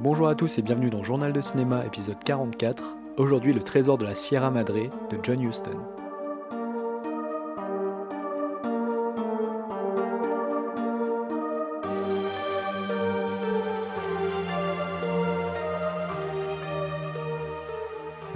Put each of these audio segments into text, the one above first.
Bonjour à tous et bienvenue dans Journal de cinéma épisode 44. Aujourd'hui le trésor de la Sierra Madre de John Huston.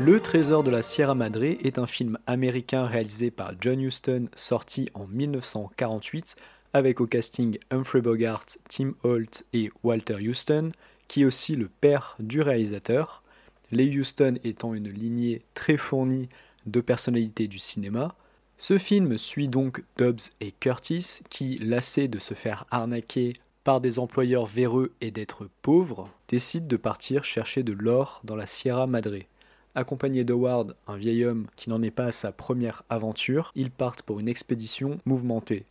Le Trésor de la Sierra Madre est un film américain réalisé par John Huston sorti en 1948 avec au casting Humphrey Bogart, Tim Holt et Walter Huston, qui aussi le père du réalisateur, les Houston étant une lignée très fournie de personnalités du cinéma. Ce film suit donc Dobbs et Curtis qui, lassés de se faire arnaquer par des employeurs véreux et d'être pauvres, décident de partir chercher de l'or dans la Sierra Madre. Accompagnés d'Howard, un vieil homme qui n'en est pas à sa première aventure, ils partent pour une expédition mouvementée.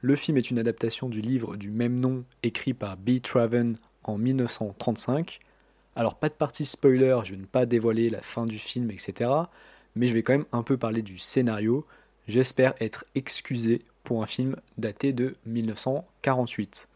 Le film est une adaptation du livre du même nom écrit par B. Traven en 1935. Alors pas de partie spoiler, je ne vais pas dévoiler la fin du film, etc. Mais je vais quand même un peu parler du scénario. J'espère être excusé pour un film daté de 1948.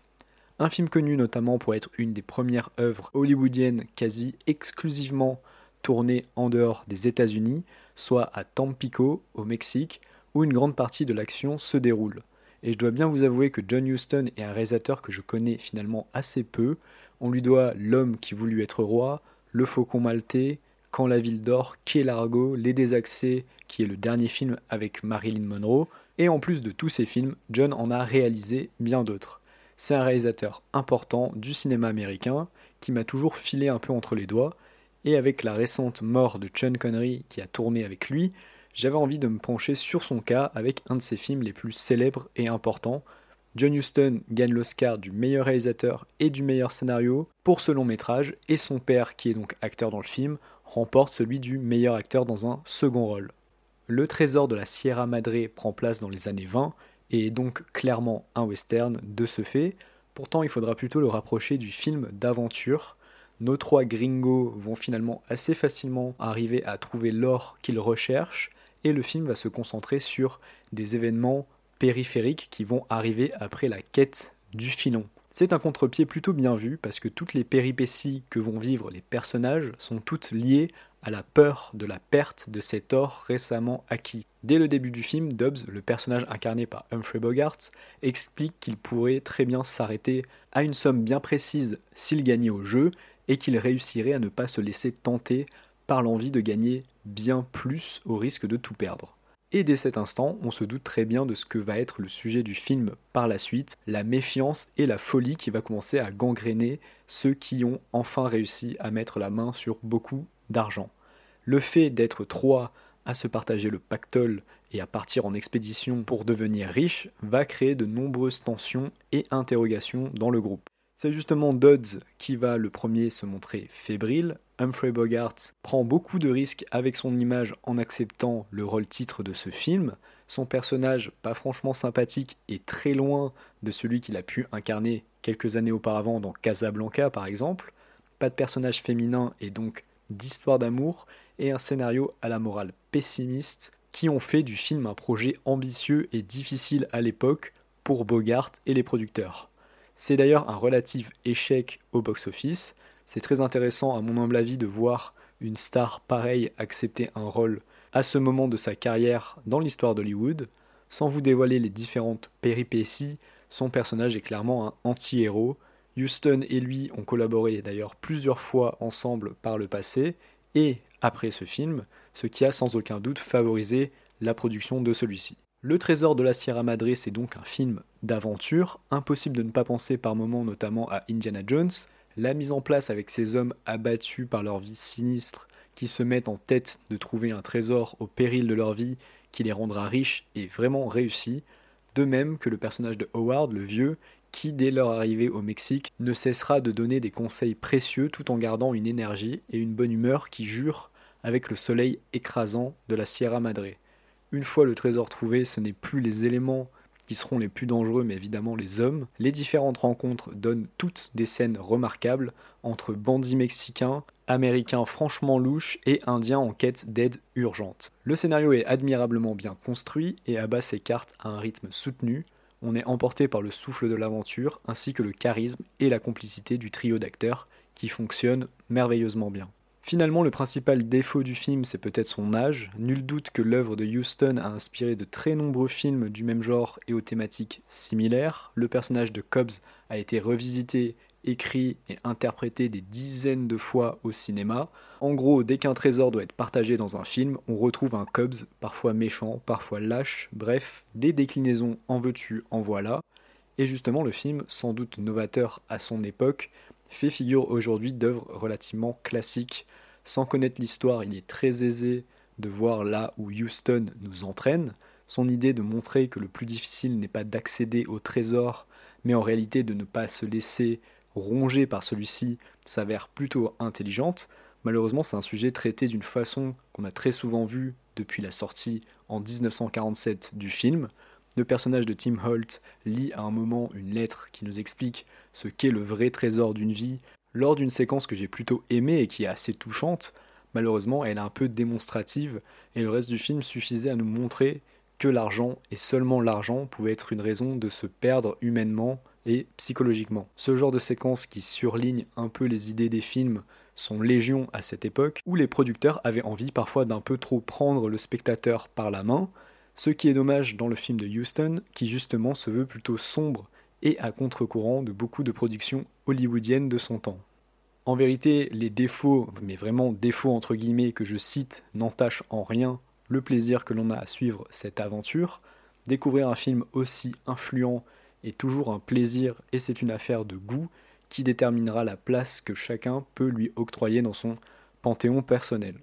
Un film connu notamment pour être une des premières œuvres hollywoodiennes quasi exclusivement tournées en dehors des États-Unis, soit à Tampico, au Mexique, où une grande partie de l'action se déroule. Et je dois bien vous avouer que John Huston est un réalisateur que je connais finalement assez peu. On lui doit L'homme qui voulut être roi, Le faucon maltais, Quand la ville dort, Quai Largo, Les désaxés, qui est le dernier film avec Marilyn Monroe. Et en plus de tous ces films, John en a réalisé bien d'autres. C'est un réalisateur important du cinéma américain qui m'a toujours filé un peu entre les doigts. Et avec la récente mort de Sean Connery qui a tourné avec lui, j'avais envie de me pencher sur son cas avec un de ses films les plus célèbres et importants. John Huston gagne l'Oscar du meilleur réalisateur et du meilleur scénario pour ce long métrage, et son père, qui est donc acteur dans le film, remporte celui du meilleur acteur dans un second rôle. Le trésor de la Sierra Madre prend place dans les années 20 et est donc clairement un western de ce fait. Pourtant, il faudra plutôt le rapprocher du film d'aventure. Nos trois gringos vont finalement assez facilement arriver à trouver l'or qu'ils recherchent et le film va se concentrer sur des événements périphériques qui vont arriver après la quête du filon. C'est un contre-pied plutôt bien vu parce que toutes les péripéties que vont vivre les personnages sont toutes liées à la peur de la perte de cet or récemment acquis. Dès le début du film, Dobbs, le personnage incarné par Humphrey Bogart, explique qu'il pourrait très bien s'arrêter à une somme bien précise s'il gagnait au jeu et qu'il réussirait à ne pas se laisser tenter par l'envie de gagner bien plus au risque de tout perdre. Et dès cet instant, on se doute très bien de ce que va être le sujet du film par la suite, la méfiance et la folie qui va commencer à gangréner ceux qui ont enfin réussi à mettre la main sur beaucoup d'argent. Le fait d'être trois à se partager le pactole et à partir en expédition pour devenir riche va créer de nombreuses tensions et interrogations dans le groupe. C'est justement Dodds qui va le premier se montrer fébrile. Humphrey Bogart prend beaucoup de risques avec son image en acceptant le rôle titre de ce film. Son personnage, pas franchement sympathique, est très loin de celui qu'il a pu incarner quelques années auparavant dans Casablanca par exemple. Pas de personnage féminin et donc d'histoire d'amour et un scénario à la morale pessimiste qui ont fait du film un projet ambitieux et difficile à l'époque pour Bogart et les producteurs. C'est d'ailleurs un relatif échec au box-office. C'est très intéressant, à mon humble avis, de voir une star pareille accepter un rôle à ce moment de sa carrière dans l'histoire d'Hollywood. Sans vous dévoiler les différentes péripéties, son personnage est clairement un anti-héros. Houston et lui ont collaboré d'ailleurs plusieurs fois ensemble par le passé et après ce film, ce qui a sans aucun doute favorisé la production de celui-ci. Le trésor de la Sierra Madre, c'est donc un film d'aventure, impossible de ne pas penser par moments notamment à Indiana Jones. La mise en place avec ces hommes abattus par leur vie sinistre qui se mettent en tête de trouver un trésor au péril de leur vie qui les rendra riches est vraiment réussi. De même que le personnage de Howard, le vieux, qui dès leur arrivée au Mexique ne cessera de donner des conseils précieux tout en gardant une énergie et une bonne humeur qui jurent avec le soleil écrasant de la Sierra Madre. Une fois le trésor trouvé, ce n'est plus les éléments qui seront les plus dangereux, mais évidemment les hommes. Les différentes rencontres donnent toutes des scènes remarquables entre bandits mexicains, américains franchement louches et indiens en quête d'aide urgente. Le scénario est admirablement bien construit et abat ses cartes à un rythme soutenu. On est emporté par le souffle de l'aventure ainsi que le charisme et la complicité du trio d'acteurs qui fonctionne merveilleusement bien. Finalement, le principal défaut du film, c'est peut-être son âge. Nul doute que l'œuvre de Houston a inspiré de très nombreux films du même genre et aux thématiques similaires. Le personnage de Cobbs a été revisité, écrit et interprété des dizaines de fois au cinéma. En gros, dès qu'un trésor doit être partagé dans un film, on retrouve un Cobbs, parfois méchant, parfois lâche, bref, des déclinaisons en veux-tu, en voilà. Et justement, le film, sans doute novateur à son époque, fait figure aujourd'hui d'œuvres relativement classiques. Sans connaître l'histoire, il est très aisé de voir là où Houston nous entraîne. Son idée de montrer que le plus difficile n'est pas d'accéder au trésor, mais en réalité de ne pas se laisser ronger par celui-ci s'avère plutôt intelligente. Malheureusement, c'est un sujet traité d'une façon qu'on a très souvent vu depuis la sortie en 1947 du film. Le personnage de Tim Holt lit à un moment une lettre qui nous explique ce qu'est le vrai trésor d'une vie lors d'une séquence que j'ai plutôt aimée et qui est assez touchante. Malheureusement, elle est un peu démonstrative et le reste du film suffisait à nous montrer que l'argent et seulement l'argent pouvait être une raison de se perdre humainement et psychologiquement. Ce genre de séquence qui surligne un peu les idées des films sont légion à cette époque, où les producteurs avaient envie parfois d'un peu trop prendre le spectateur par la main, ce qui est dommage dans le film de Houston, qui justement se veut plutôt sombre et à contre-courant de beaucoup de productions hollywoodiennes de son temps. En vérité, les défauts, mais vraiment défauts entre guillemets que je cite, n'entachent en rien le plaisir que l'on a à suivre cette aventure. Découvrir un film aussi influent est toujours un plaisir et c'est une affaire de goût qui déterminera la place que chacun peut lui octroyer dans son panthéon personnel.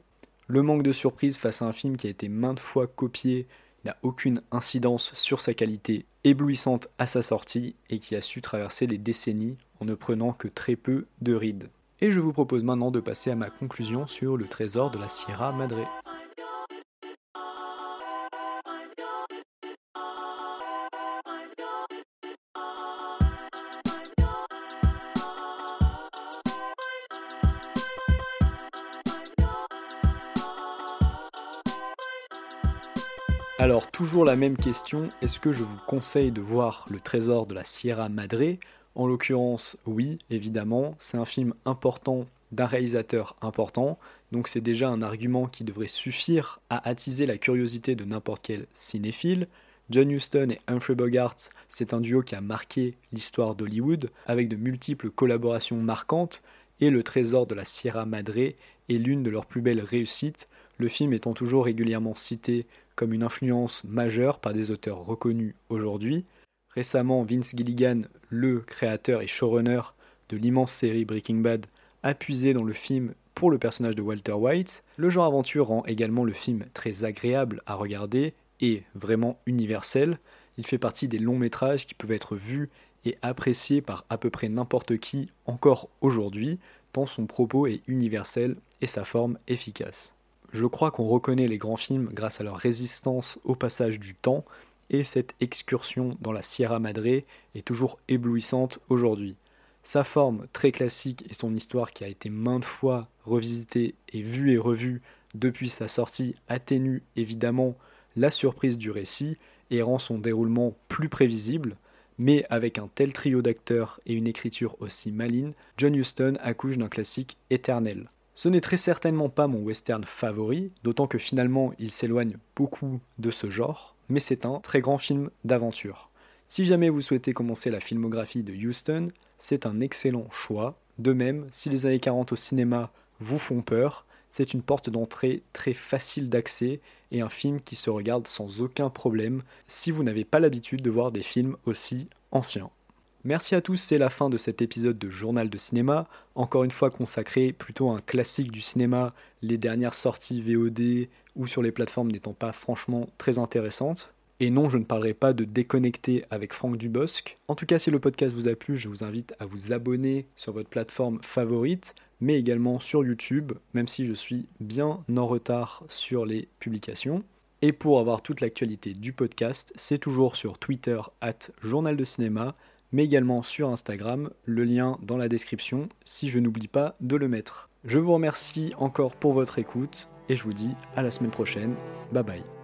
Le manque de surprise face à un film qui a été maintes fois copié n'a aucune incidence sur sa qualité éblouissante à sa sortie et qui a su traverser les décennies en ne prenant que très peu de rides. Et je vous propose maintenant de passer à ma conclusion sur le trésor de la Sierra Madre. Alors toujours la même question, est-ce que je vous conseille de voir le trésor de la Sierra Madre? En l'occurrence, oui, évidemment, c'est un film important d'un réalisateur important, donc c'est déjà un argument qui devrait suffire à attiser la curiosité de n'importe quel cinéphile. John Huston et Humphrey Bogart, c'est un duo qui a marqué l'histoire d'Hollywood, avec de multiples collaborations marquantes, et le trésor de la Sierra Madre est l'une de leurs plus belles réussites, le film étant toujours régulièrement cité comme une influence majeure par des auteurs reconnus aujourd'hui. Récemment, Vince Gilligan, le créateur et showrunner de l'immense série Breaking Bad, a puisé dans le film pour le personnage de Walter White. Le genre aventure rend également le film très agréable à regarder et vraiment universel. Il fait partie des longs métrages qui peuvent être vus et appréciés par à peu près n'importe qui encore aujourd'hui, tant son propos est universel et sa forme efficace. Je crois qu'on reconnaît les grands films grâce à leur résistance au passage du temps, et cette excursion dans la Sierra Madre est toujours éblouissante aujourd'hui. Sa forme très classique et son histoire qui a été maintes fois revisitée et vue et revue depuis sa sortie atténue évidemment la surprise du récit et rend son déroulement plus prévisible, mais avec un tel trio d'acteurs et une écriture aussi maligne, John Huston accouche d'un classique éternel. Ce n'est très certainement pas mon western favori, d'autant que finalement il s'éloigne beaucoup de ce genre, mais c'est un très grand film d'aventure. Si jamais vous souhaitez commencer la filmographie de Houston, c'est un excellent choix. De même, si les années 40 au cinéma vous font peur, c'est une porte d'entrée très facile d'accès et un film qui se regarde sans aucun problème si vous n'avez pas l'habitude de voir des films aussi anciens. Merci à tous, c'est la fin de cet épisode de Journal de cinéma, encore une fois consacré plutôt à un classique du cinéma, les dernières sorties VOD ou sur les plateformes n'étant pas franchement très intéressantes. Et non, je ne parlerai pas de déconnecter avec Franck Dubosc. En tout cas, si le podcast vous a plu, je vous invite à vous abonner sur votre plateforme favorite, mais également sur YouTube, même si je suis bien en retard sur les publications. Et pour avoir toute l'actualité du podcast, c'est toujours sur Twitter at Journal de Cinéma mais également sur Instagram, le lien dans la description si je n'oublie pas de le mettre. Je vous remercie encore pour votre écoute et je vous dis à la semaine prochaine. Bye bye.